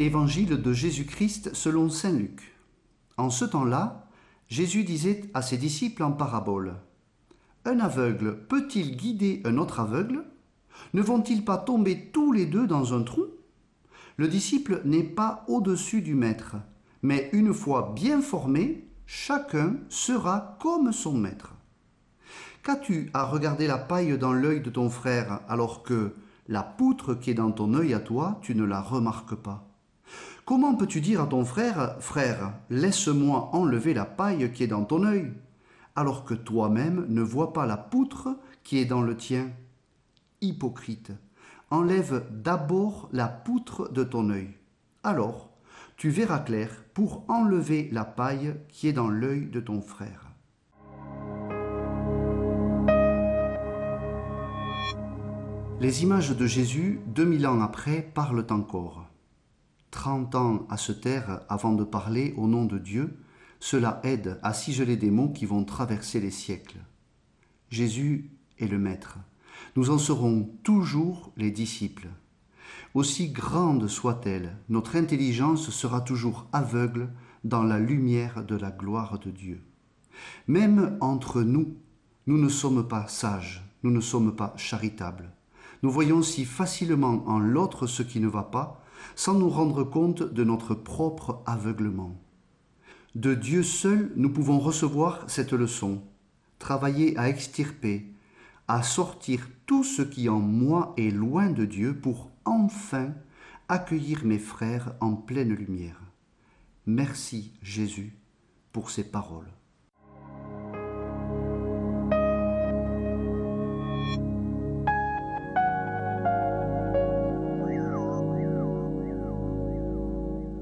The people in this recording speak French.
Évangile de Jésus-Christ selon Saint Luc. En ce temps-là, Jésus disait à ses disciples en parabole Un aveugle peut-il guider un autre aveugle? Ne vont-ils pas tomber tous les deux dans un trou? Le disciple n'est pas au-dessus du maître, mais une fois bien formé, chacun sera comme son maître. Qu'as-tu à regarder la paille dans l'œil de ton frère alors que la poutre qui est dans ton œil à toi, tu ne la remarques pas? Comment peux-tu dire à ton frère, frère, laisse-moi enlever la paille qui est dans ton œil, alors que toi-même ne vois pas la poutre qui est dans le tien? Hypocrite, enlève d'abord la poutre de ton œil. Alors, tu verras clair pour enlever la paille qui est dans l'œil de ton frère. Les images de Jésus, 2000 ans après, parlent encore. Trente ans à se taire avant de parler au nom de Dieu, cela aide à ciseler des mots qui vont traverser les siècles. Jésus est le Maître. Nous en serons toujours les disciples. Aussi grande soit-elle, notre intelligence sera toujours aveugle dans la lumière de la gloire de Dieu. Même entre nous, nous ne sommes pas sages, nous ne sommes pas charitables. Nous voyons si facilement en l'autre ce qui ne va pas, sans nous rendre compte de notre propre aveuglement. De Dieu seul, nous pouvons recevoir cette leçon, travailler à extirper, à sortir tout ce qui en moi est loin de Dieu pour enfin accueillir mes frères en pleine lumière. Merci Jésus pour ces paroles.